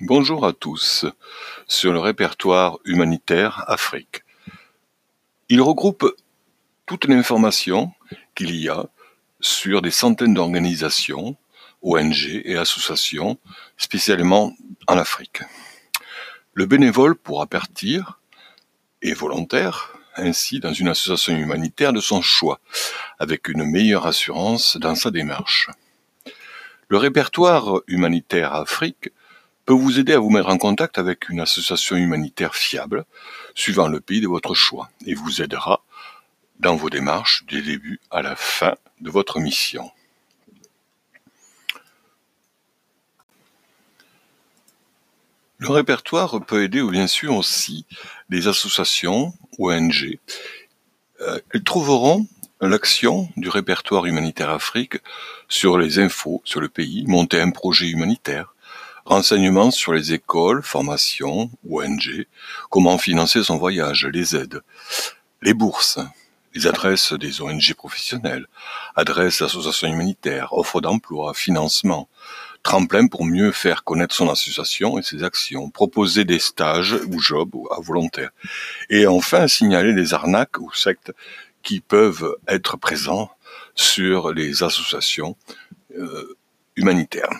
Bonjour à tous sur le répertoire humanitaire Afrique. Il regroupe toute l'information qu'il y a sur des centaines d'organisations, ONG et associations, spécialement en Afrique. Le bénévole pourra partir, et volontaire, ainsi dans une association humanitaire de son choix, avec une meilleure assurance dans sa démarche. Le répertoire humanitaire Afrique peut vous aider à vous mettre en contact avec une association humanitaire fiable, suivant le pays de votre choix, et vous aidera dans vos démarches du début à la fin de votre mission. Le répertoire peut aider bien sûr aussi les associations, ONG. Euh, elles trouveront l'action du répertoire humanitaire Afrique sur les infos sur le pays, monter un projet humanitaire, renseignements sur les écoles, formations, ONG, comment financer son voyage, les aides, les bourses, les adresses des ONG professionnelles, adresses d'associations humanitaires, offres d'emploi, financement, tremplin pour mieux faire connaître son association et ses actions, proposer des stages ou jobs à volontaires, et enfin signaler les arnaques ou sectes qui peuvent être présents sur les associations euh, humanitaires.